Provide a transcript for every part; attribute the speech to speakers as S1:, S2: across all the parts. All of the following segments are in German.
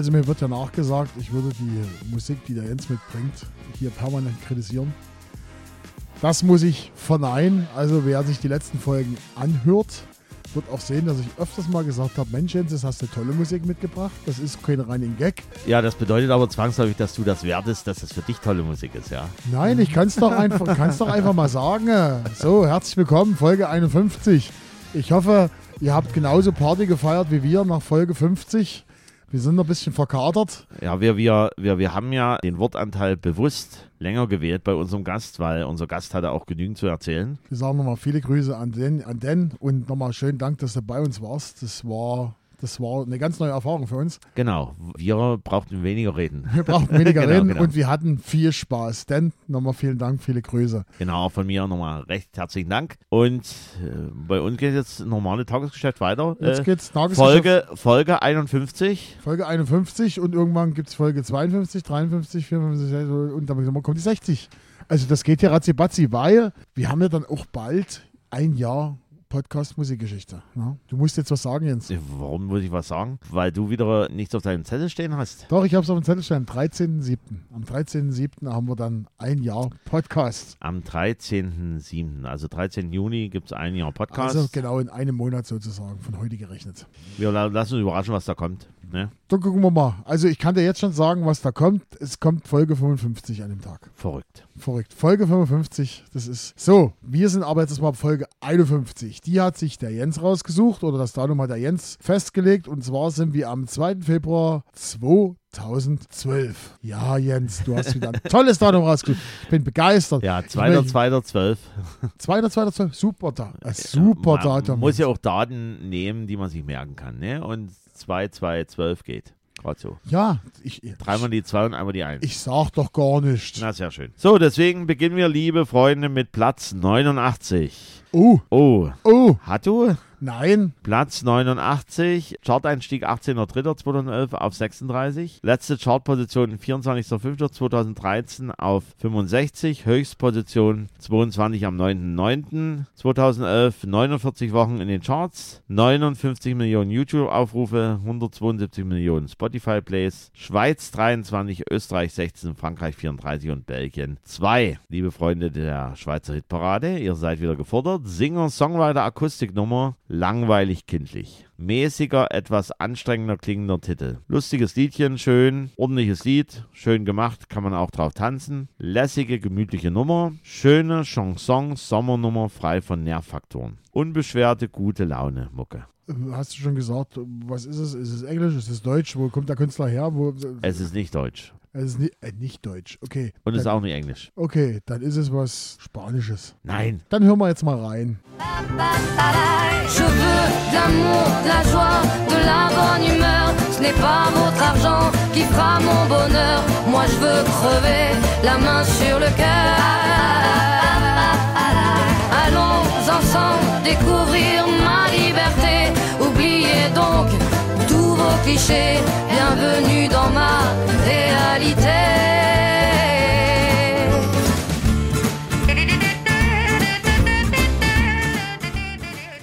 S1: Also mir wird ja nachgesagt, ich würde die Musik, die der Jens mitbringt, hier permanent kritisieren. Das muss ich verneinen. Also wer sich die letzten Folgen anhört, wird auch sehen, dass ich öfters mal gesagt habe, Mensch Jens, jetzt hast du tolle Musik mitgebracht. Das ist kein reiner Gag.
S2: Ja, das bedeutet aber zwangsläufig, dass du das wertest, dass es für dich tolle Musik ist, ja.
S1: Nein, ich kann es doch, einfach, kann's doch einfach mal sagen. So, herzlich willkommen, Folge 51. Ich hoffe, ihr habt genauso Party gefeiert wie wir nach Folge 50. Wir sind ein bisschen verkatert.
S2: Ja, wir, wir, wir, wir haben ja den Wortanteil bewusst länger gewählt bei unserem Gast, weil unser Gast hatte auch genügend zu erzählen.
S1: Wir sagen nochmal viele Grüße an den, an den und nochmal schönen Dank, dass du bei uns warst. Das war das war eine ganz neue Erfahrung für uns.
S2: Genau, wir brauchten weniger reden.
S1: Wir brauchten weniger genau, reden genau. und wir hatten viel Spaß. Denn nochmal vielen Dank, viele Grüße.
S2: Genau, von mir nochmal recht herzlichen Dank. Und äh, bei uns geht jetzt normale Tagesgeschäft weiter.
S1: Jetzt äh, geht's
S2: Tagesgeschäft. Folge, Folge 51.
S1: Folge 51 und irgendwann gibt es Folge 52, 53, 54 und dann kommt die 60. Also das geht ja ratzi weil wir haben ja dann auch bald ein Jahr Podcast Musikgeschichte. Ja. Du musst jetzt was sagen, Jens.
S2: Warum muss ich was sagen? Weil du wieder nichts auf deinem Zettel stehen hast.
S1: Doch, ich habe es auf dem Zettel stehen. Am 13.07. Am 13.07. haben wir dann ein Jahr Podcast.
S2: Am 13.07., also 13. Juni gibt es ein Jahr Podcast.
S1: Also genau in einem Monat sozusagen, von heute gerechnet.
S2: Wir lassen uns überraschen, was da kommt. Ne?
S1: Dann gucken wir mal. Also ich kann dir jetzt schon sagen, was da kommt. Es kommt Folge 55 an dem Tag.
S2: Verrückt.
S1: Verrückt. Folge 55, das ist so. Wir sind aber jetzt mal Folge 51. Die hat sich der Jens rausgesucht oder das Datum hat der Jens festgelegt. Und zwar sind wir am 2. Februar 2012. Ja, Jens, du hast wieder ein tolles Datum rausgesucht. Ich bin begeistert.
S2: Ja, 2.2.12.
S1: 2.2.12, super, da, äh, super
S2: man
S1: Datum.
S2: Man muss ja auch Daten nehmen, die man sich merken kann. Ne? Und 2-2-12 geht. Gerade so.
S1: Ja, ich.
S2: Dreimal die 2 und einmal die 1.
S1: Ich sag doch gar nichts.
S2: Na, sehr schön. So, deswegen beginnen wir, liebe Freunde, mit Platz 89.
S1: Oh.
S2: Oh.
S1: Oh.
S2: Hat du?
S1: Nein.
S2: Platz 89, Chart-Einstieg 18.03.2011 auf 36. Letzte Chartposition 24.05.2013 auf 65. Höchstposition 22 am 9.09.2011. 49 Wochen in den Charts. 59 Millionen YouTube-Aufrufe. 172 Millionen Spotify-Plays. Schweiz 23, Österreich 16, Frankreich 34 und Belgien 2. Liebe Freunde der Schweizer Hitparade, ihr seid wieder gefordert. Singer-Songwriter-Akustiknummer langweilig kindlich. Mäßiger, etwas anstrengender klingender Titel. Lustiges Liedchen, schön, ordentliches Lied, schön gemacht, kann man auch drauf tanzen. Lässige, gemütliche Nummer, schöne Chanson, Sommernummer, frei von Nervfaktoren. Unbeschwerte, gute Laune, Mucke.
S1: Hast du schon gesagt, was ist es? Ist es Englisch? Ist es Deutsch? Wo kommt der Künstler her? Wo,
S2: es ist nicht Deutsch.
S1: Es ist nicht, äh, nicht Deutsch, okay.
S2: Und es ist auch nicht Englisch.
S1: Okay, dann ist es was Spanisches.
S2: Nein.
S1: Dann hören wir jetzt mal rein. Je veux de l'amour, de la joie, de la bonne humeur. Ce n'est pas votre argent qui fera mon bonheur. Moi je veux crever la main sur le cœur. Allons ensemble découvrir ma liberté. Oubliez donc tous vos clichés. Bienvenue dans ma réalité.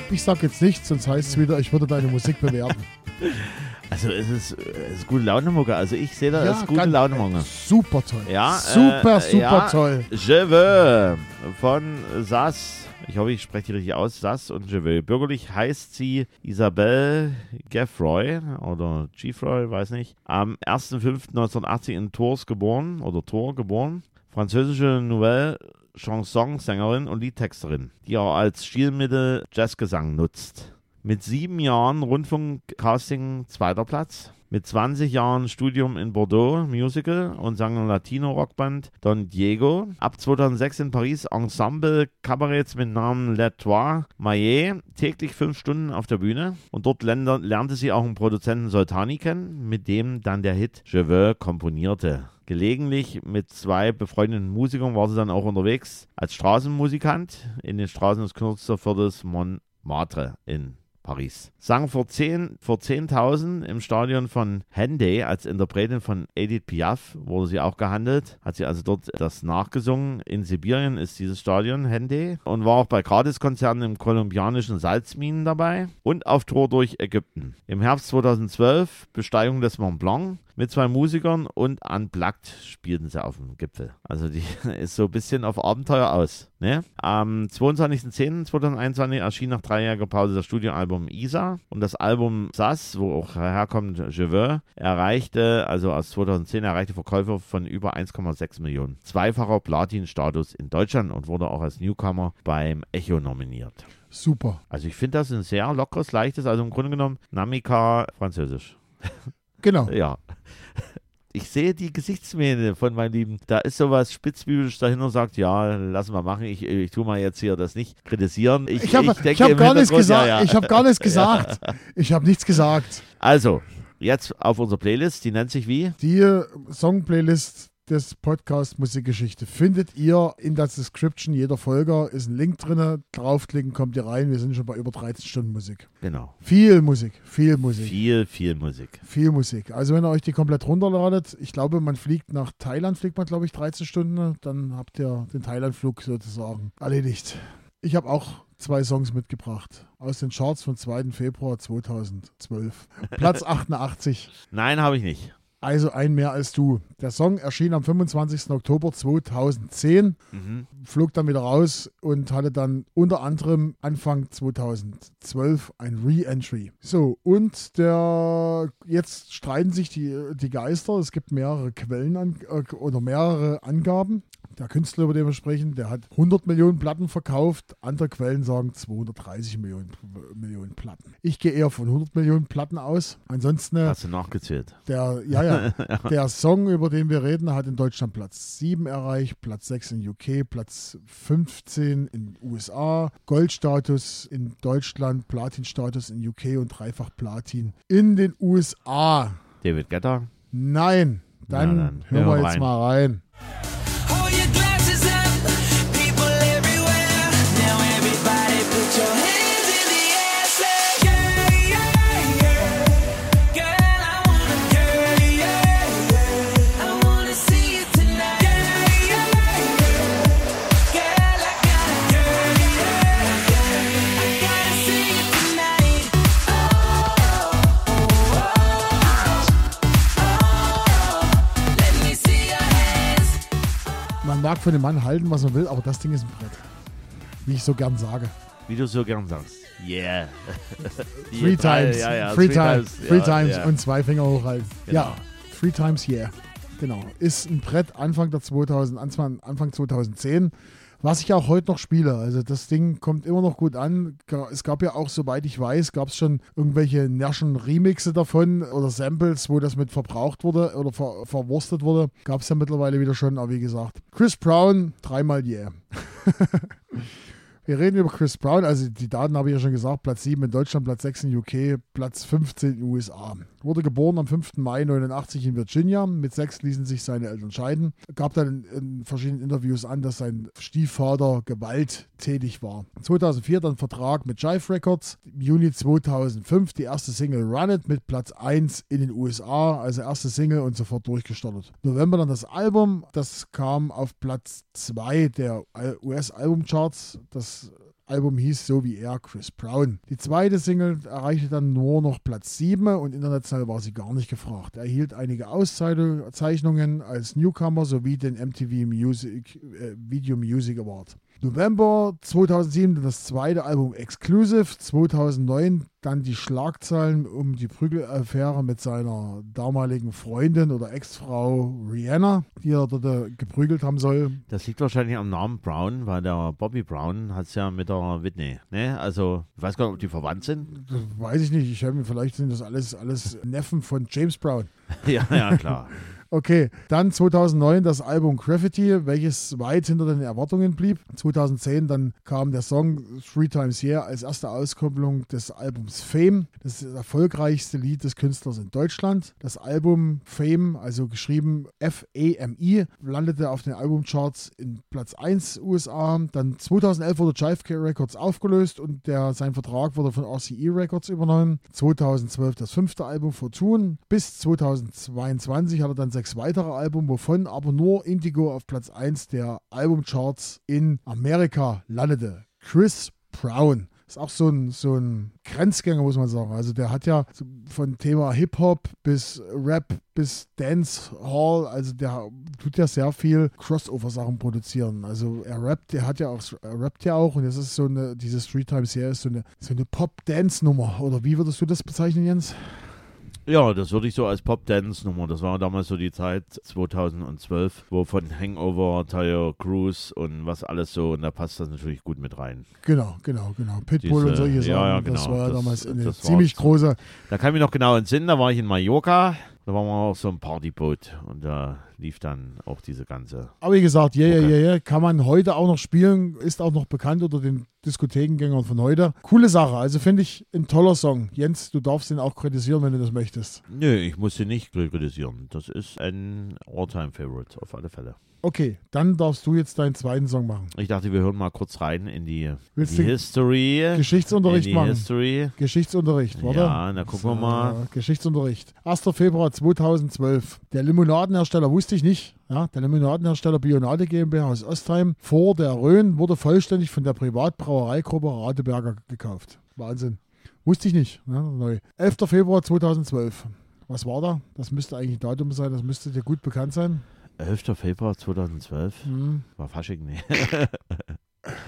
S1: Ich sag jetzt nichts, sonst heißt es wieder, ich würde deine Musik bewerten.
S2: Also es ist, es ist gute Laune-Mucke. Also ich sehe da ja, als gute Laune-Mucke.
S1: Super toll.
S2: Ja,
S1: super,
S2: äh,
S1: super
S2: ja,
S1: toll.
S2: Je veux von Sass. Ich hoffe, ich spreche die richtig aus. Sass und Je veux. Bürgerlich heißt sie Isabelle Geffroy oder Geffroy, weiß nicht. Am 1.5.1980 in Tours geboren oder Tours geboren. Französische Nouvelle Chansonsängerin und Liedtexterin, die auch als Stilmittel Jazzgesang nutzt. Mit sieben Jahren Rundfunkcasting zweiter Platz. Mit 20 Jahren Studium in Bordeaux, Musical und sang im Latino-Rockband Don Diego. Ab 2006 in Paris Ensemble Kabaretts mit Namen Le Trois Maillet. Täglich fünf Stunden auf der Bühne. Und dort lernte sie auch einen Produzenten Soltani kennen, mit dem dann der Hit Je veux komponierte. Gelegentlich mit zwei befreundeten Musikern war sie dann auch unterwegs als Straßenmusikant in den Straßen des Künstlerviertels Montmartre in Paris. Sang vor 10 vor 10.000 im Stadion von Henday als Interpretin von Edith Piaf wurde sie auch gehandelt. Hat sie also dort das nachgesungen. In Sibirien ist dieses Stadion Henday und war auch bei Gratiskonzerten im kolumbianischen Salzminen dabei und auf Tour durch Ägypten. Im Herbst 2012 Besteigung des Mont Blanc mit zwei Musikern und unplugged spielten sie auf dem Gipfel. Also die ist so ein bisschen auf Abenteuer aus. Ne? Am 22.10.2021 erschien nach dreijähriger Pause das Studioalbum Isa und das Album Sass, wo auch herkommt Je veux, erreichte, also aus 2010 erreichte Verkäufe von über 1,6 Millionen. Zweifacher Platin-Status in Deutschland und wurde auch als Newcomer beim Echo nominiert.
S1: Super.
S2: Also ich finde das ein sehr lockeres, leichtes, also im Grunde genommen Namika französisch.
S1: Genau.
S2: Ja. Ich sehe die Gesichtsmähne von meinem Lieben. Da ist sowas spitzbübisch dahinter und sagt, ja, lass mal machen. Ich, ich tue mal jetzt hier das nicht kritisieren. Ich,
S1: Ich habe hab gar nichts gesagt.
S2: ja, ja.
S1: Ich habe gar nichts gesagt. Ich habe nichts gesagt.
S2: Also, jetzt auf unserer Playlist, die nennt sich wie?
S1: Die Song-Playlist des Podcast Musikgeschichte findet ihr in der Description jeder Folge. Ist ein Link drin. Draufklicken, kommt ihr rein. Wir sind schon bei über 13 Stunden Musik.
S2: Genau.
S1: Viel Musik, viel Musik.
S2: Viel, viel Musik.
S1: Viel Musik. Also wenn ihr euch die komplett runterladet, ich glaube, man fliegt nach Thailand, fliegt man glaube ich 13 Stunden, dann habt ihr den Thailand-Flug sozusagen erledigt. Ich habe auch zwei Songs mitgebracht aus den Charts vom 2. Februar 2012. Platz 88.
S2: Nein, habe ich nicht.
S1: Also ein mehr als du. Der Song erschien am 25. Oktober 2010,
S2: Mhm.
S1: flog dann wieder raus und hatte dann unter anderem Anfang 2012 ein Re-Entry. So, und der jetzt streiten sich die, die Geister. Es gibt mehrere Quellen an, äh, oder mehrere Angaben. Der Künstler, über den wir sprechen, der hat 100 Millionen Platten verkauft. Andere Quellen sagen 230 Millionen, Millionen Platten. Ich gehe eher von 100 Millionen Platten aus. Ansonsten äh,
S2: Hast du nachgezählt?
S1: der, ja, ja, der Song, über den wir reden, hat in Deutschland Platz 7 erreicht, Platz 6 in UK, Platz 15 in USA, Goldstatus in Deutschland, Platinstatus in UK und dreifach Platin in den USA.
S2: David Guetta?
S1: Nein, dann,
S2: Na dann,
S1: hören wir
S2: wir
S1: jetzt
S2: rein.
S1: mal rein. Mag von dem Mann halten, was man will, aber das Ding ist ein Brett. Wie ich so gern sage.
S2: Wie du so gern sagst. Yeah.
S1: Three times,
S2: Ja, ja,
S1: three, times, three
S2: ja,
S1: times und zwei Finger hochhalten.
S2: Genau.
S1: Ja, three times yeah. Genau. Ist ein Brett Anfang der 2000, Anfang Anfang 2010, was ich auch heute noch spiele. Also das Ding kommt immer noch gut an. Es gab ja auch, soweit ich weiß, gab es schon irgendwelche nerschen Remixe davon oder Samples, wo das mit verbraucht wurde oder ver verwurstet wurde. Gab es ja mittlerweile wieder schon, aber wie gesagt, Chris Brown, dreimal yeah. Wir reden über Chris Brown, also die Daten habe ich ja schon gesagt, Platz 7 in Deutschland, Platz 6 in UK, Platz 15 in den USA. Wurde geboren am 5. Mai 89 in Virginia, mit 6 ließen sich seine Eltern scheiden. Gab dann in, in verschiedenen Interviews an, dass sein Stiefvater gewalttätig war. 2004 dann Vertrag mit Jive Records, im Juni 2005 die erste Single Run It mit Platz 1 in den USA, also erste Single und sofort durchgestartet. November dann das Album, das kam auf Platz 2 der US-Albumcharts. Das Album hieß so wie er, Chris Brown. Die zweite Single erreichte dann nur noch Platz 7 und international war sie gar nicht gefragt. Er erhielt einige Auszeichnungen als Newcomer sowie den MTV Music, äh, Video Music Award. November 2007 dann das zweite Album Exclusive, 2009 dann die Schlagzeilen um die Prügelaffäre mit seiner damaligen Freundin oder Ex-Frau Rihanna, die er dort äh, geprügelt haben soll.
S2: Das liegt wahrscheinlich am Namen Brown, weil der Bobby Brown hat es ja mit der Whitney. Ne? Also, ich weiß gar nicht, ob die verwandt sind.
S1: Das weiß ich nicht, ich habe mir vielleicht sind das alles, alles Neffen von James Brown.
S2: ja, ja, klar.
S1: Okay, dann 2009 das Album Graffiti, welches weit hinter den Erwartungen blieb. 2010 dann kam der Song Three Times Year als erste Auskopplung des Albums Fame. Das das erfolgreichste Lied des Künstlers in Deutschland. Das Album Fame, also geschrieben F-A-M-I, landete auf den Albumcharts in Platz 1 USA. Dann 2011 wurde Jive K Records aufgelöst und der, sein Vertrag wurde von RCE Records übernommen. 2012 das fünfte Album Fortune. Bis 2022 hat er dann sechs weitere Alben, wovon aber nur Indigo auf Platz 1 der Albumcharts in Amerika landete. Chris Brown ist auch so ein, so ein Grenzgänger, muss man sagen. Also der hat ja von Thema Hip-Hop bis Rap bis Dancehall, also der tut ja sehr viel Crossover-Sachen produzieren. Also er rappt, der hat ja auch, er rappt ja auch und das ist so eine, diese Street Times Serie ist so eine, so eine Pop-Dance-Nummer. Oder wie würdest du das bezeichnen, Jens?
S2: Ja, das würde ich so als Pop-Dance-Nummer. Das war damals so die Zeit 2012, wo von Hangover, Tyre Cruise und was alles so, und da passt das natürlich gut mit rein.
S1: Genau, genau, genau. Pitbull
S2: Diese-
S1: und solche
S2: ja,
S1: Sachen.
S2: ja,
S1: Das
S2: genau.
S1: war ja
S2: Das-
S1: damals eine
S2: das war
S1: ziemlich große.
S2: Da kann ich mich noch genau entsinnen, da war ich in Mallorca, da waren wir auf so einem Partyboot und da lief dann auch diese ganze.
S1: Aber wie gesagt, ja, ja, ja, ja, kann man heute auch noch spielen, ist auch noch bekannt unter den Diskothekengängern von heute. Coole Sache, also finde ich ein toller Song. Jens, du darfst den auch kritisieren, wenn du das möchtest.
S2: Nö, ich muss sie nicht kritisieren. Das ist ein All-Time-Favorite, auf alle Fälle.
S1: Okay, dann darfst du jetzt deinen zweiten Song machen.
S2: Ich dachte, wir hören mal kurz rein in die,
S1: Willst
S2: die History.
S1: Geschichtsunterricht
S2: in die
S1: machen?
S2: History.
S1: Geschichtsunterricht, warte.
S2: Ja, na gucken wir mal.
S1: Geschichtsunterricht. 1. Februar 2012. Der Limonadenhersteller wusste ich nicht. Ja, der Limonadenhersteller Bionade GmbH aus Ostheim vor der Rhön wurde vollständig von der Privatbrauereigruppe Radeberger gekauft. Wahnsinn. Wusste ich nicht. Ja, neu. 11. Februar 2012. Was war da? Das müsste eigentlich ein Datum sein, das müsste dir gut bekannt sein.
S2: 11. Februar 2012.
S1: Hm.
S2: War Fasching, nee.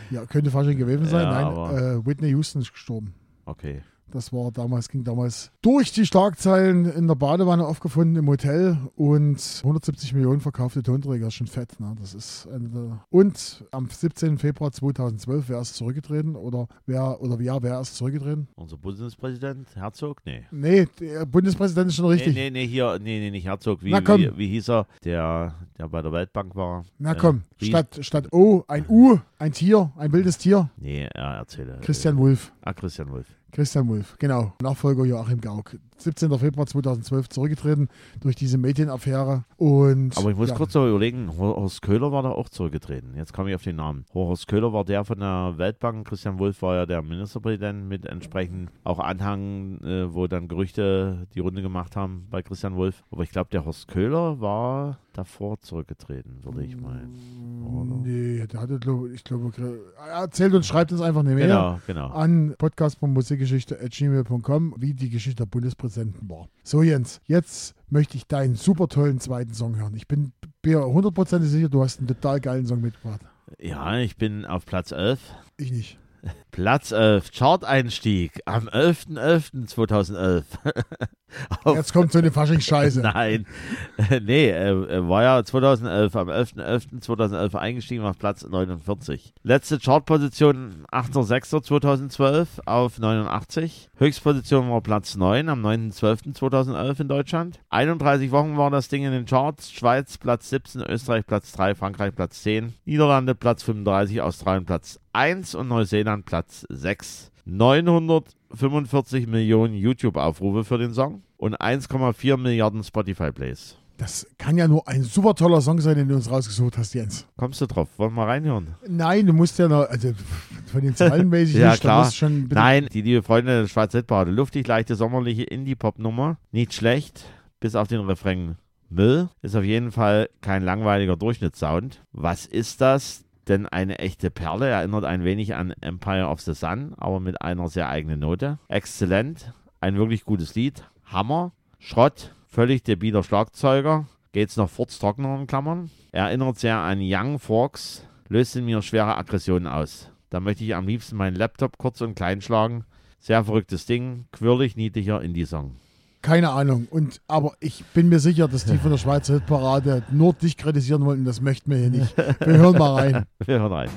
S1: Ja, könnte fast schon gewesen sein.
S2: Ja,
S1: Nein, äh, Whitney Houston ist gestorben.
S2: Okay.
S1: Das war damals, ging damals durch die Schlagzeilen in der Badewanne aufgefunden im Hotel und 170 Millionen verkaufte Tonträger, ist schon fett. Ne? Das ist und am 17. Februar 2012, wer ist zurückgetreten oder wer oder ja, wer ist zurückgetreten?
S2: Unser Bundespräsident, Herzog? Nee.
S1: Nee, der Bundespräsident ist schon richtig.
S2: Nee, nee, nee, hier, nee, nee, nicht Herzog. Wie,
S1: Na komm.
S2: wie, wie hieß er? Der, der bei der Weltbank war.
S1: Na
S2: Äh,
S1: komm,
S2: wie-
S1: statt, statt O ein U, ein Tier, ein wildes Tier.
S2: Nee, er erzähle.
S1: Christian Wulff.
S2: Ah, Christian Wolf.
S1: Christian Wulff, genau. Nachfolger Joachim Gauck. 17. Februar 2012 zurückgetreten durch diese Medienaffäre. Und
S2: Aber ich muss
S1: ja,
S2: kurz noch überlegen, Hor- Horst Köhler war da auch zurückgetreten. Jetzt komme ich auf den Namen. Horst Köhler war der von der Weltbank, Christian Wolf war ja der Ministerpräsident mit entsprechend auch Anhang, äh, wo dann Gerüchte die Runde gemacht haben bei Christian Wolf. Aber ich glaube, der Horst Köhler war davor zurückgetreten, würde ich meinen. Oder?
S1: Nee, der hatte, glaub, ich glaube, er erzählt und schreibt uns einfach eine Mail
S2: Genau, genau.
S1: an podcast.musikgeschichte.gmail.com, wie die Geschichte der Bundespräsidenten war. So, Jens, jetzt möchte ich deinen super tollen zweiten Song hören. Ich bin mir hundertprozentig sicher, du hast einen total geilen Song mitgebracht.
S2: Ja, ich bin auf Platz 11.
S1: Ich nicht.
S2: Platz 11, Chart-Einstieg am 11.11.2011. Auf-
S1: Jetzt kommt so eine Fasching-Scheiße.
S2: Nein, nee, er, er war ja 2011, am 11.11.2011 eingestiegen auf Platz 49. Letzte Chartposition 8.06.2012 auf 89. Höchstposition war Platz 9 am 9.12.2011 in Deutschland. 31 Wochen war das Ding in den Charts. Schweiz Platz 17, Österreich Platz 3, Frankreich Platz 10, Niederlande Platz 35, Australien Platz 1 und Neuseeland Platz 6. 945 Millionen YouTube-Aufrufe für den Song und 1,4 Milliarden Spotify-Plays.
S1: Das kann ja nur ein super toller Song sein, den du uns rausgesucht hast, Jens.
S2: Kommst du drauf? Wollen wir mal reinhören?
S1: Nein, du musst ja noch, also von den Zahlen weiß ich
S2: Ja,
S1: nicht,
S2: klar.
S1: schon
S2: Nein, die liebe Freunde der Schweizer Hitparade. Luftig, leichte, sommerliche Indie-Pop-Nummer. Nicht schlecht, bis auf den Refrain Müll. Ist auf jeden Fall kein langweiliger Durchschnittssound. Was ist das? Denn eine echte Perle erinnert ein wenig an Empire of the Sun, aber mit einer sehr eigenen Note. Exzellent, ein wirklich gutes Lied. Hammer, Schrott, völlig debiler Schlagzeuger. Geht's noch furztrockener in Klammern. Erinnert sehr an Young Forks, löst in mir schwere Aggressionen aus. Da möchte ich am liebsten meinen Laptop kurz und klein schlagen. Sehr verrücktes Ding, quirlig, niedlicher Indie-Song.
S1: Keine Ahnung. Und, aber ich bin mir sicher, dass die von der Schweizer Hitparade nur dich kritisieren wollten. Das möchten wir hier nicht. Wir hören mal rein.
S2: Wir hören rein.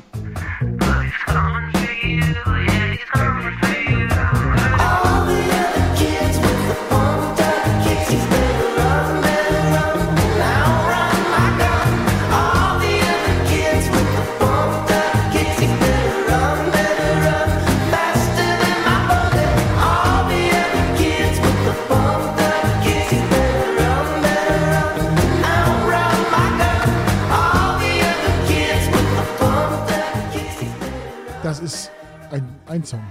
S1: Ein Song.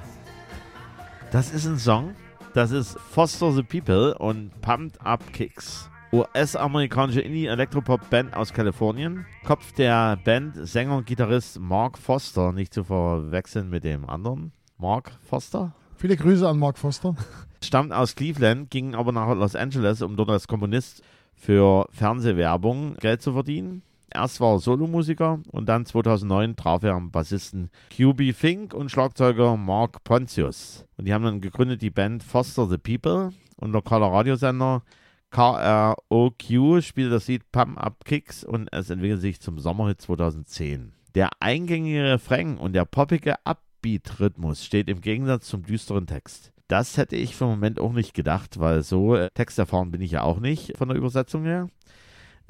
S2: Das ist ein Song, das ist Foster the People und Pumped Up Kicks. US-amerikanische Indie-Elektropop-Band aus Kalifornien. Kopf der Band Sänger und Gitarrist Mark Foster, nicht zu verwechseln mit dem anderen. Mark Foster?
S1: Viele Grüße an Mark Foster.
S2: Stammt aus Cleveland, ging aber nach Los Angeles, um dort als Komponist für Fernsehwerbung Geld zu verdienen. Erst war er Solomusiker und dann 2009 traf er am Bassisten QB Fink und Schlagzeuger Mark Pontius. Und die haben dann gegründet die Band Foster the People und lokaler Radiosender KROQ spielte das Lied Pump Up Kicks und es entwickelte sich zum Sommerhit 2010. Der eingängige Refrain und der poppige Upbeat-Rhythmus steht im Gegensatz zum düsteren Text. Das hätte ich für den Moment auch nicht gedacht, weil so äh, texterfahren bin ich ja auch nicht von der Übersetzung her.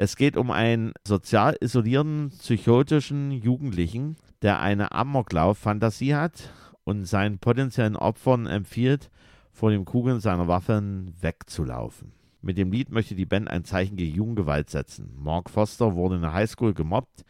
S2: Es geht um einen sozial isolierten, psychotischen Jugendlichen, der eine Amoklauf-Fantasie hat und seinen potenziellen Opfern empfiehlt, vor den Kugeln seiner Waffen wegzulaufen. Mit dem Lied möchte die Band ein Zeichen gegen Jugendgewalt setzen. Mark Foster wurde in der Highschool gemobbt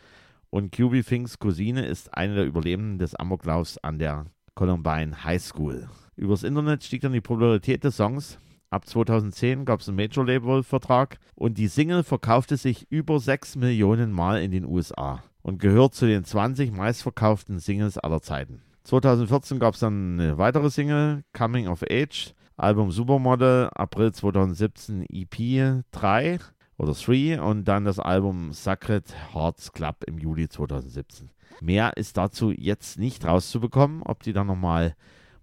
S2: und QB Finks Cousine ist eine der Überlebenden des Amoklaufs an der Columbine High School. Übers Internet stieg dann die Popularität des Songs. Ab 2010 gab es einen Major-Label-Vertrag und die Single verkaufte sich über 6 Millionen Mal in den USA und gehört zu den 20 meistverkauften Singles aller Zeiten. 2014 gab es dann eine weitere Single, Coming of Age, Album Supermodel, April 2017 EP 3 oder 3 und dann das Album Sacred Hearts Club im Juli 2017. Mehr ist dazu jetzt nicht rauszubekommen, ob die dann nochmal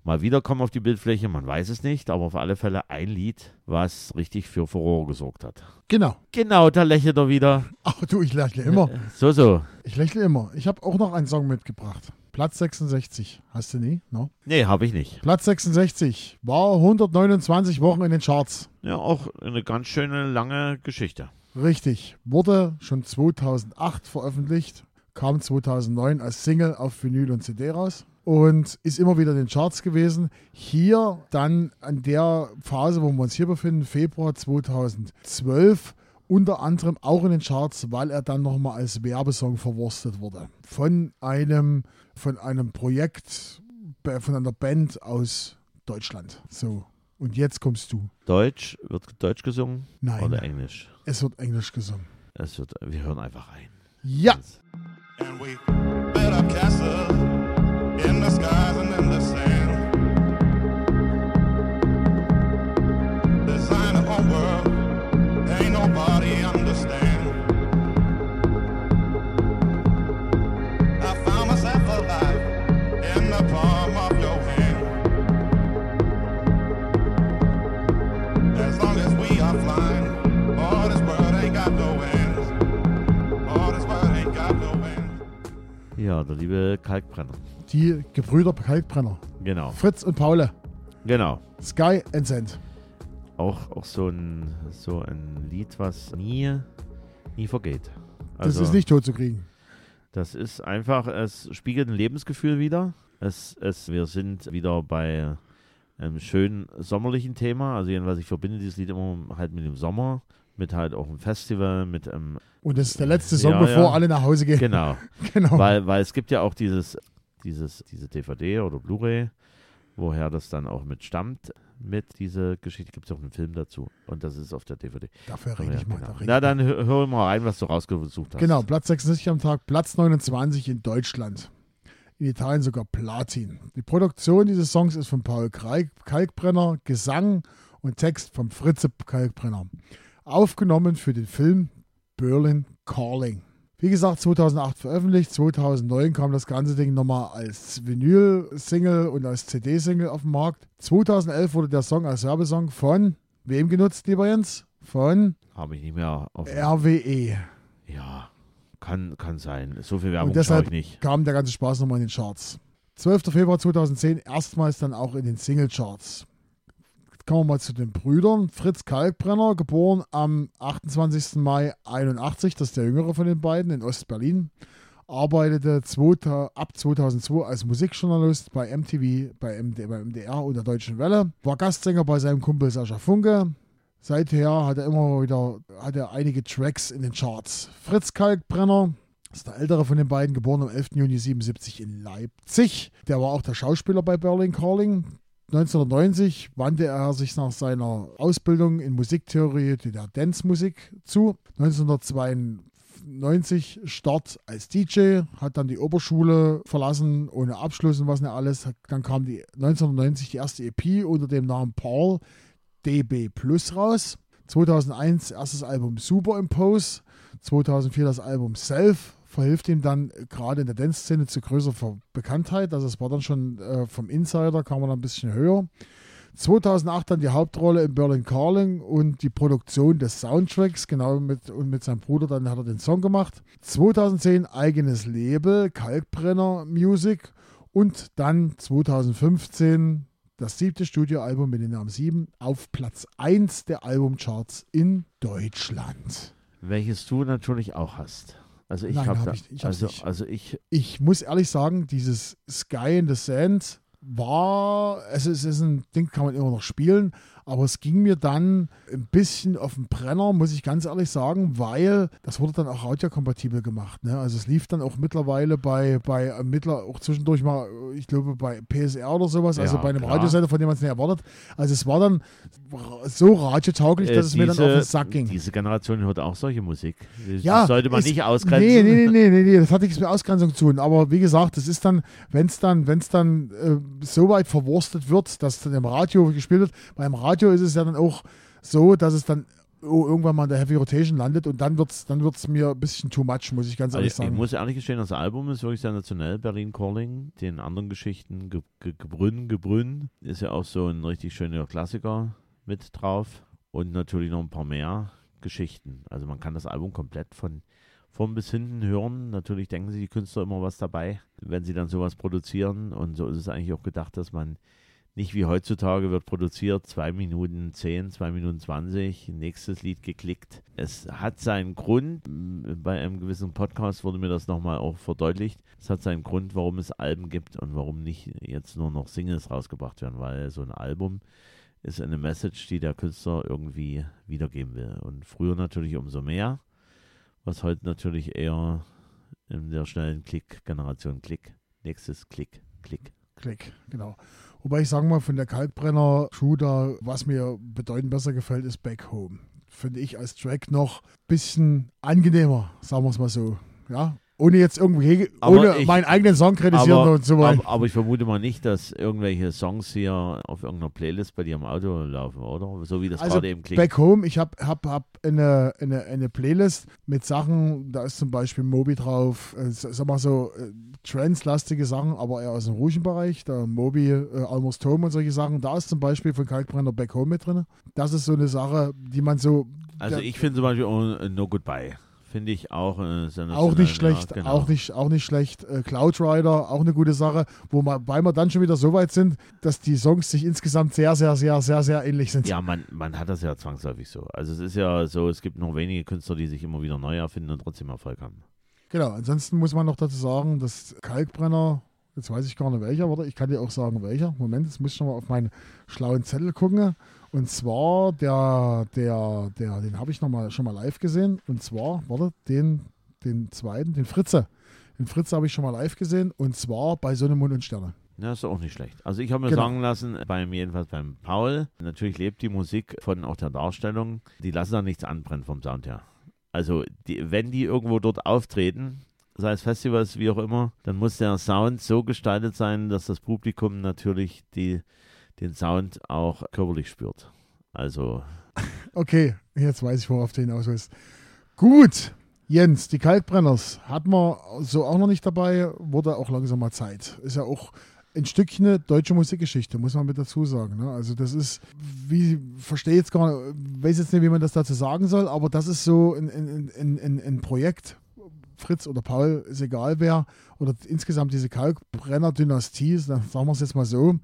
S2: mal wiederkommen auf die Bildfläche, man weiß es nicht, aber auf alle Fälle ein Lied, was richtig für Furore gesorgt hat.
S1: Genau.
S2: Genau, da lächelt er wieder.
S1: Ach du, ich lächle immer.
S2: So, so.
S1: Ich lächle immer. Ich habe auch noch einen Song mitgebracht. Platz 66. Hast du nie? No?
S2: Nee, habe ich nicht.
S1: Platz 66 war 129 Wochen in den Charts.
S2: Ja, auch eine ganz schöne lange Geschichte.
S1: Richtig. Wurde schon 2008 veröffentlicht, kam 2009 als Single auf Vinyl und CD raus und ist immer wieder in den Charts gewesen. Hier dann an der Phase, wo wir uns hier befinden, Februar 2012, unter anderem auch in den Charts, weil er dann nochmal als Werbesong verwurstet wurde. Von einem, von einem Projekt, von einer Band aus Deutschland. So. Und jetzt kommst du.
S2: Deutsch, wird Deutsch gesungen
S1: Nein.
S2: oder Englisch?
S1: Es wird Englisch gesungen.
S2: Es wird, wir hören einfach rein.
S1: Ja.
S3: And we built up castles in the skies and in the sand. Design a world, ain't nobody understand.
S2: Ja, der liebe Kalkbrenner.
S1: Die Gebrüder Kalkbrenner.
S2: Genau,
S1: Fritz und Paule.
S2: genau.
S1: Sky and Sand.
S2: Auch, auch so, ein, so ein Lied, was nie, nie vergeht.
S1: Das
S2: Also,
S1: ist nicht tot zu kriegen.
S2: Das ist einfach, es spiegelt ein Lebensgefühl wieder. Es, es, wir sind wieder bei einem schönen sommerlichen Thema. Also jedenfalls, ich verbinde dieses Lied immer halt mit dem Sommer, mit halt auch einem Festival, mit einem,
S1: Und das ist der letzte Song,
S2: Ja,
S1: bevor
S2: ja.
S1: alle nach Hause gehen.
S2: genau.
S1: genau.
S2: weil, weil es gibt ja auch dieses, dieses, diese DVD oder Blu-ray, woher das dann auch mit stammt. Mit dieser Geschichte gibt es auch einen Film dazu. Und das ist auf der DVD.
S1: Dafür rede
S2: ja,
S1: ich mal.
S2: genau.
S1: da
S2: Na, dann hör, hör mal rein, was du rausgesucht hast.
S1: Genau, Platz 66 am Tag, Platz 29 in Deutschland. In Italien sogar Platin. Die Produktion dieses Songs ist von Paul Kalk Kalkbrenner, Gesang und Text von Fritze Kalkbrenner. Aufgenommen für den Film Berlin Calling. Wie gesagt, 2008 veröffentlicht, 2009 kam das ganze Ding nochmal als Vinyl-Single und als CD-Single auf den Markt. 2011 wurde der Song als Werbesong von wem genutzt, lieber Jens? Von
S2: Habe ich nicht mehr auf.
S1: RWE.
S2: Ja, kann, kann sein. So viel Werbung
S1: Und deshalb
S2: ich nicht.
S1: kam der ganze Spaß nochmal in den Charts. 12. Februar 2010 erstmals dann auch in den Singlecharts. Kommen wir mal zu den Brüdern. Fritz Kalkbrenner, geboren am 28. Mai 81, das ist der jüngere von den beiden, in Ostberlin. Arbeitete 2000 ab 2002 als Musikjournalist bei MTV, bei, MD, bei MDR und der Deutschen Welle. War Gastsänger bei seinem Kumpel Sascha Funke. Seither hat er immer wieder hat er einige Tracks in den Charts. Fritz Kalkbrenner ist der ältere von den beiden, geboren am 11. Juni 77 in Leipzig. Der war auch der Schauspieler bei Berlin Calling. 1990 wandte er sich nach seiner Ausbildung in Musiktheorie der Dance-Musik zu. 1992 Start als DJ, hat dann die Oberschule verlassen, ohne Abschluss und was nicht alles. Dann kam die 1990 die erste EP unter dem Namen Paul DB Plus raus. 2001 erstes Album Superimpose. 2004 das Album Self verhilft ihm dann äh, gerade in der Dance-Szene zu größerer Bekanntheit. Also es war dann schon äh, vom Insider, kam man ein bisschen höher. 2008 dann die Hauptrolle in Berlin Calling und die Produktion des Soundtracks, genau mit, und mit seinem Bruder, dann hat er den Song gemacht. 2010 eigenes Label, Kalkbrenner Music und dann 2015 das siebte Studioalbum mit dem Namen 7 auf Platz 1 der Albumcharts in Deutschland.
S2: Welches du natürlich auch hast. Also ich habe
S1: hab ich- ich
S2: also,
S1: nicht.
S2: also ich,
S1: ich muss ehrlich sagen, dieses Sky in the Sand war, es ist, es ist ein Ding, kann man immer noch spielen, aber es ging mir dann ein bisschen auf den Brenner, muss ich ganz ehrlich sagen, weil das wurde dann auch radiokompatibel gemacht. Ne? Also es lief dann auch mittlerweile bei, bei äh, mittler, auch zwischendurch mal, ich glaube, bei PSR oder sowas, also
S2: Ja,
S1: bei einem
S2: klar.
S1: Radiosender, von dem man es nicht erwartet. Also es war dann so radiotauglich, dass
S2: äh,
S1: es mir dann auf den Sack ging.
S2: diese Generation hört auch solche Musik. Das
S1: Ja,
S2: sollte man
S1: es-
S2: nicht ausgrenzen.
S1: Nee, nee, nee, nee, nee, nee, das hat nichts mit Ausgrenzung zu tun. Aber wie gesagt, das ist dann, wenn es dann, wenn es dann äh, so weit verwurstet wird, dass dann im Radio gespielt wird. Beim Radio ist es ja dann auch so, dass es dann irgendwann mal in der Heavy Rotation landet und dann wird es dann wird's mir ein bisschen too much, muss ich ganz
S2: Also
S1: ehrlich
S2: ich, ich
S1: sagen.
S2: muss ehrlich gestehen, das Album ist wirklich sensationell. Berlin Calling, den anderen Geschichten, Ge Ge Gebrünn, Gebrünn, ist ja auch so ein richtig schöner Klassiker mit drauf. Und natürlich noch ein paar mehr Geschichten. Also man kann das Album komplett von vorn bis hinten hören. Natürlich denken sich die Künstler immer was dabei, wenn sie dann sowas produzieren. Und so ist es eigentlich auch gedacht, dass man nicht wie heutzutage wird produziert, 2 Minuten 10, 2 Minuten 20, nächstes Lied geklickt. Es hat seinen Grund, bei einem gewissen Podcast wurde mir das nochmal auch verdeutlicht, es hat seinen Grund, warum es Alben gibt und warum nicht jetzt nur noch Singles rausgebracht werden, weil so ein Album ist eine Message, die der Künstler irgendwie wiedergeben will. Und früher natürlich umso mehr, was heute natürlich eher in der schnellen Klick-Generation Klick, nächstes Klick, Klick.
S1: Klick, genau. Wobei ich sagen mal, von der Kalkbrenner Shooter, was mir bedeutend besser gefällt, ist Back Home. Finde ich als Track noch ein bisschen angenehmer, sagen wir es mal so. Ja, ohne jetzt irgendwie, ohne
S2: ich-
S1: meinen eigenen Song kritisieren
S2: aber,
S1: und so weiter.
S2: aber, aber ich vermute mal nicht, dass irgendwelche Songs hier auf irgendeiner Playlist bei dir im Auto laufen, oder? So wie das
S1: Also
S2: gerade eben klingt.
S1: Back Home, ich habe hab, hab eine, eine, eine Playlist mit Sachen, da ist zum Beispiel Moby drauf, äh, sag mal so äh, Trance-lastige Sachen, aber eher aus dem ruhigen Bereich, da Moby, äh, Almost Home und solche Sachen, da ist zum Beispiel von Kalkbrenner Back Home mit drin. Das ist so eine Sache, die man so
S2: also
S1: der-
S2: ich finde zum Beispiel auch, äh, No Goodbye. Finde ich auch äh,
S1: auch nicht schlecht,
S2: Ja, genau.
S1: auch nicht, auch nicht schlecht. Äh, Cloud Rider, auch eine gute Sache, wo man, weil wir dann schon wieder so weit sind, dass die Songs sich insgesamt sehr, sehr, sehr, sehr, sehr ähnlich sind.
S2: Ja, man, man hat das ja zwangsläufig so. Also es ist ja so, es gibt nur wenige Künstler, die sich immer wieder neu erfinden und trotzdem Erfolg haben.
S1: Genau, ansonsten muss man noch dazu sagen, dass Kalkbrenner, jetzt weiß ich gar nicht welcher, warte, ich kann dir auch sagen welcher. Moment, jetzt muss ich schon mal auf meinen schlauen Zettel gucken. Und zwar der, der, der, den habe ich noch mal, schon mal live gesehen. Und zwar, warte, den, den zweiten, den Fritze. Den Fritze habe ich schon mal live gesehen. Und zwar bei Sonne, Mond und Sterne.
S2: Ja, ist auch nicht schlecht. Also ich habe mir
S1: Genau.
S2: sagen lassen, beim jedenfalls beim Paul, natürlich lebt die Musik von auch der Darstellung. Die lassen da nichts anbrennen vom Sound her. Also die, wenn die irgendwo dort auftreten, sei es Festivals, wie auch immer, dann muss der Sound so gestaltet sein, dass das Publikum natürlich die, den Sound auch körperlich spürt. Also
S1: Okay, jetzt weiß ich, worauf du hinaus willst. Gut, Jens, die Kalkbrenners hatten wir so auch noch nicht dabei, wurde auch langsam mal Zeit. Ist ja auch ein Stückchen eine deutsche Musikgeschichte, muss man mit dazu sagen. Ne? Also das ist, wie, verstehe jetzt gar nicht, weiß jetzt nicht, wie man das dazu sagen soll, aber das ist so ein, ein, ein, ein, Projekt, Fritz oder Paul, ist egal wer, oder insgesamt diese Kalkbrenner-Dynastie, sagen wir es jetzt mal so,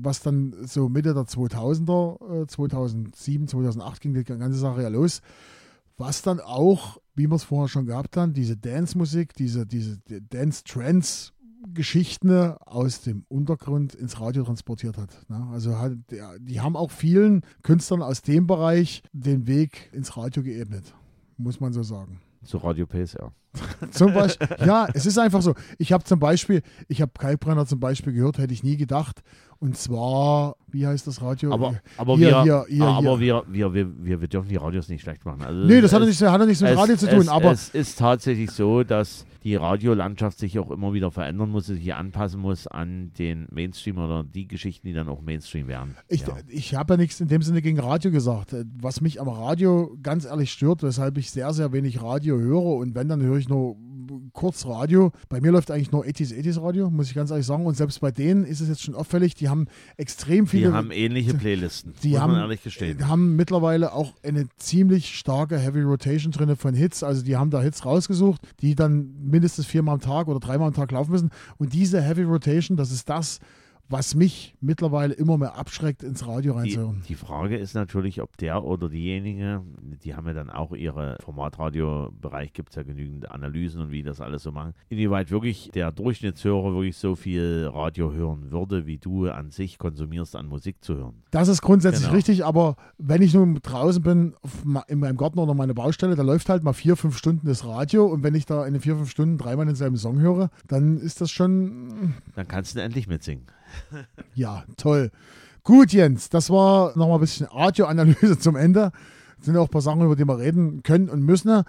S1: was dann so Mitte der 2000er, äh, 2007, 2008 ging die ganze Sache ja los, was dann auch, wie wir es vorher schon gehabt haben, diese Dance-Musik, diese, diese Dance-Trance-Geschichten aus dem Untergrund ins Radio transportiert hat. Ne? Also die haben auch vielen Künstlern aus dem Bereich den Weg ins Radio geebnet, muss man so sagen.
S2: zu Radio PSR.
S1: Zum Beispiel, ja, es ist einfach so. Ich habe zum Beispiel, ich habe Kalkbrenner zum Beispiel gehört, hätte ich nie gedacht. Und zwar, wie heißt das Radio?
S2: Aber, aber,
S1: Hier,
S2: wir,
S1: hier, hier,
S2: aber
S1: hier.
S2: Wir, wir, wir, wir, wir dürfen die Radios nicht schlecht machen. Also
S1: nee, das hat ja nichts, hat mit
S2: es,
S1: Radio zu tun,
S2: es,
S1: aber
S2: es ist tatsächlich so, dass die Radiolandschaft sich auch immer wieder verändern muss, sich anpassen muss an den Mainstream oder die Geschichten, die dann auch Mainstream werden.
S1: Ich,
S2: ja.
S1: ich habe ja nichts in dem Sinne gegen Radio gesagt. Was mich am Radio ganz ehrlich stört, weshalb ich sehr, sehr wenig Radio höre und wenn, dann höre ich nur kurz Radio. Bei mir läuft eigentlich nur 80s, 80s Radio, muss ich ganz ehrlich sagen. Und selbst bei denen ist es jetzt schon auffällig, die haben extrem
S2: die
S1: viele.
S2: haben ähnliche Playlisten,
S1: die
S2: muss
S1: haben,
S2: man ehrlich gestehen.
S1: äh, haben mittlerweile auch eine ziemlich starke Heavy Rotation drin von Hits. Also die haben da Hits rausgesucht, die dann mindestens viermal am Tag oder dreimal am Tag laufen müssen. Und diese Heavy Rotation, das ist das, was mich mittlerweile immer mehr abschreckt, ins Radio
S2: Die,
S1: reinzuhören.
S2: die Frage ist natürlich, ob der oder diejenige, die haben ja dann auch ihre Formatradio-Bereich, gibt es ja genügend Analysen und wie das alles so machen, inwieweit wirklich der Durchschnittshörer wirklich so viel Radio hören würde, wie du an sich konsumierst, an Musik zu hören.
S1: Das ist grundsätzlich
S2: Genau.
S1: richtig, aber wenn ich nun draußen bin, in meinem Garten oder meiner Baustelle, da läuft halt mal vier, fünf Stunden das Radio und wenn ich da in den vier, fünf Stunden dreimal denselben Song höre, dann ist das schon,
S2: Dann kannst du endlich mitsingen.
S1: Ja, toll. Gut, Jens, das war nochmal ein bisschen Radioanalyse zum Ende. Das sind ja auch ein paar Sachen, über die wir reden können und müssen.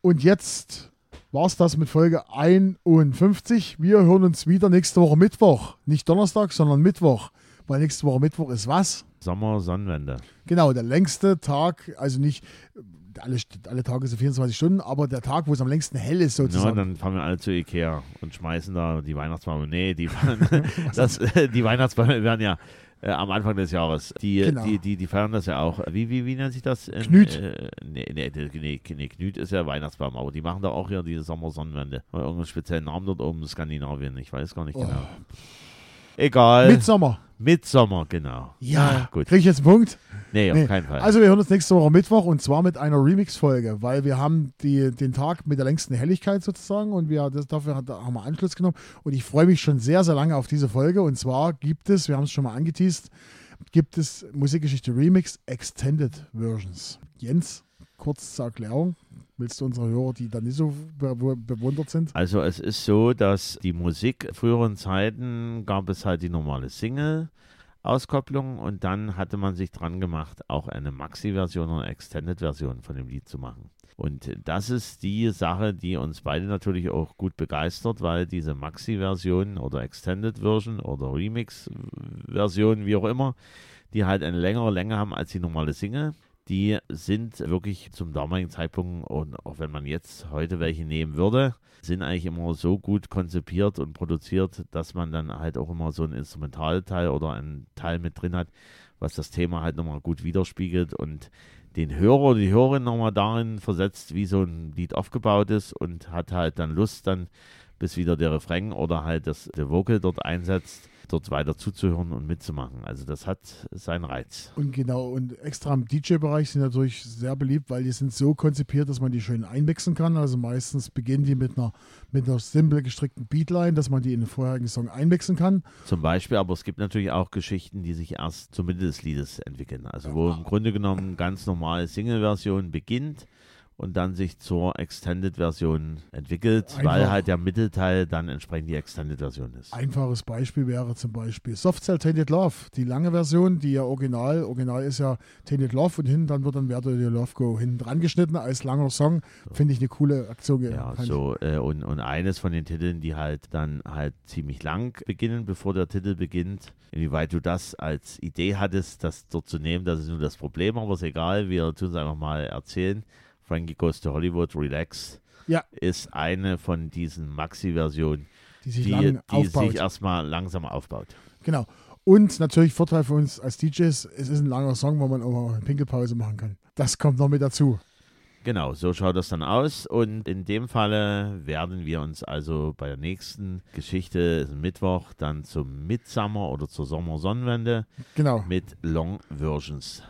S1: Und jetzt war es das mit Folge 51. Wir hören uns wieder nächste Woche Mittwoch. Nicht Donnerstag, sondern Mittwoch. Weil nächste Woche Mittwoch ist was?
S2: Sommer, Sonnenwende.
S1: Genau, der längste Tag, also nicht alle, alle Tage sind 24 Stunden, aber der Tag, wo es am längsten hell ist,
S2: Ja,
S1: sozusagen.
S2: dann fahren wir alle zu Ikea und schmeißen da die Weihnachtsbäume. Nee, die, das, die Weihnachtsbäume werden ja äh, am Anfang des Jahres. Die,
S1: Genau.
S2: die, die, die feiern das ja auch. Wie, wie, wie nennt sich das?
S1: Knüt.
S2: Äh, nee, nee, nee, nee, Knüt ist ja Weihnachtsbaum, aber die machen da auch hier diese Sommersonnenwende. Oder irgendeinen speziellen Namen dort oben in Skandinavien. Ich weiß gar nicht
S1: Oh.
S2: genau. Egal.
S1: Mitsommer.
S2: Midsommer, genau.
S1: Ja,
S2: gut.
S1: Kriege ich jetzt einen Punkt?
S2: Nee, auf
S1: Nee.
S2: keinen Fall.
S1: Also wir hören uns nächste Woche Mittwoch und zwar mit einer Remix-Folge, weil wir haben die, den Tag mit der längsten Helligkeit sozusagen und wir, das, dafür hat, haben wir Anschluss genommen und ich freue mich schon sehr, sehr lange auf diese Folge und zwar gibt es, wir haben es schon mal angeteased, gibt es Musikgeschichte Remix Extended Versions. Jens, kurz zur Erklärung. Willst du unsere Hörer, die da nicht so be be bewundert sind?
S2: Also es ist so, dass die Musik früheren Zeiten gab es halt die normale Single. Auskopplung und dann hatte man sich dran gemacht, auch eine Maxi-Version oder Extended-Version von dem Lied zu machen. Und das ist die Sache, die uns beide natürlich auch gut begeistert, weil diese Maxi-Version oder Extended-Version oder Remix-Version, wie auch immer, die halt eine längere Länge haben als die normale Single. Die sind wirklich zum damaligen Zeitpunkt, und auch wenn man jetzt heute welche nehmen würde, sind eigentlich immer so gut konzipiert und produziert, dass man dann halt auch immer so einen Instrumentalteil oder einen Teil mit drin hat, was das Thema halt nochmal gut widerspiegelt und den Hörer oder die Hörerin nochmal darin versetzt, wie so ein Lied aufgebaut ist und hat halt dann Lust dann, bis wieder der Refrain oder halt das der Vocal dort einsetzt, dort weiter zuzuhören und mitzumachen. Also das hat seinen Reiz.
S1: Und genau, und extra im DJ-Bereich sind natürlich sehr beliebt, weil die sind so konzipiert, dass man die schön einmixen kann. Also meistens beginnen die mit einer, mit einer simpel gestrickten Beatline, dass man die in den vorherigen Song einmixen kann.
S2: Zum Beispiel, aber es gibt natürlich auch Geschichten, die sich erst zur Mitte des Liedes entwickeln. Also wo im Grunde genommen ganz normale Single-Version beginnt und dann sich zur Extended-Version entwickelt, weil
S1: Einfach.
S2: halt der Mittelteil dann entsprechend die Extended-Version ist.
S1: Einfaches Beispiel wäre zum Beispiel Soft Cell Tainted Love, die lange Version, die ja original, original ist ja Tainted Love und hinten dann wird dann Do Your Love Go hinten dran geschnitten als langer Song. Finde ich eine coole Aktion.
S2: Ja, so äh, und, und eines von den Titeln, die halt dann halt ziemlich lang beginnen, bevor der Titel beginnt. Inwieweit du das als Idee hattest, das dort zu nehmen, das ist nur das Problem, aber ist egal, wir tun es einfach mal erzählen. Frankie Goes to Hollywood, Relax,
S1: Ja.
S2: ist eine von diesen Maxi-Versionen,
S1: die sich
S2: die, die sich erstmal langsam aufbaut.
S1: Genau. Und natürlich Vorteil für uns als DJs, es ist ein langer Song, wo man auch eine Pinkelpause machen kann. Das kommt noch mit dazu.
S2: Genau, so schaut das dann aus. Und in dem Falle werden wir uns also bei der nächsten Geschichte, ist ein Mittwoch, dann zum Midsummer oder zur Sommersonnenwende
S1: Genau.
S2: mit Long Versions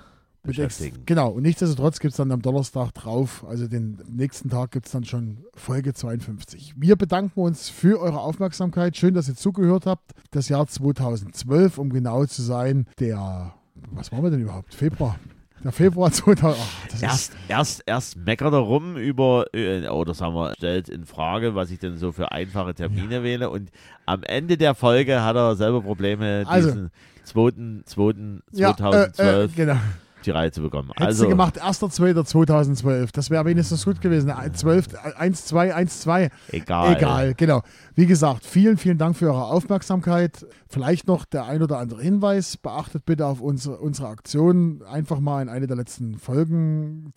S1: Mit ex-
S2: beschäftigen.
S1: genau. Und nichtsdestotrotz gibt es dann am Donnerstag drauf, also den nächsten Tag gibt es dann schon Folge 52. Wir bedanken uns für eure Aufmerksamkeit. Schön, dass ihr zugehört habt. Das Jahr 2012, um genau zu sein, der, was waren wir denn überhaupt? Februar. Der Februar 2000. Ach,
S2: Erst, erst, erst meckert er rum über, äh, oder sagen wir, stellt in Frage, was ich denn so für einfache Termine wähle. Und am Ende der Folge hat er selber Probleme,
S1: Also-
S2: diesen zweiten, zweiten
S1: ist, ja,
S2: 2012
S1: Äh, äh, genau.
S2: Die Reihe zu bekommen.
S1: Hättest
S2: also,
S1: du gemacht, 1.2.2012. Das wäre wenigstens gut gewesen. 12, 1, 2, 1, 2.
S2: egal.
S1: Egal, genau. Wie gesagt, vielen, vielen Dank für eure Aufmerksamkeit. Vielleicht noch der ein oder andere Hinweis. Beachtet bitte auf unsere, unsere Aktion. Einfach mal in eine der letzten Folgen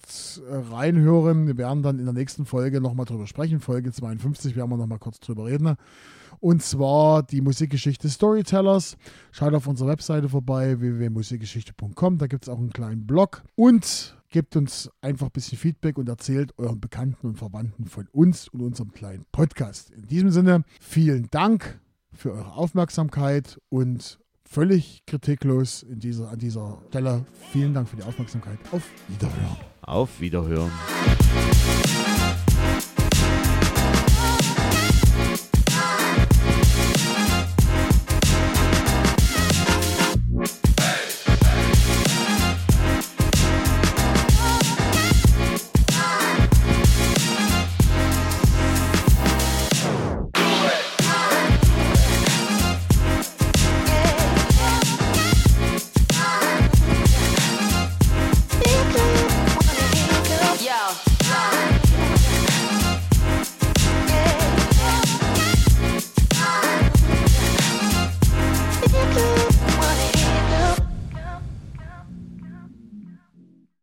S1: reinhören. Wir werden dann in der nächsten Folge nochmal drüber sprechen. Folge 52 werden wir nochmal kurz drüber reden. Und zwar die Musikgeschichte Storytellers. Schaut auf unserer Webseite vorbei, www.musikgeschichte.com. Da gibt es auch einen kleinen Blog. Und gebt uns einfach ein bisschen Feedback und erzählt euren Bekannten und Verwandten von uns und unserem kleinen Podcast. In diesem Sinne, vielen Dank für eure Aufmerksamkeit und völlig kritiklos in dieser, an dieser Stelle. Vielen Dank für die Aufmerksamkeit. Auf Wiederhören.
S2: Auf Wiederhören.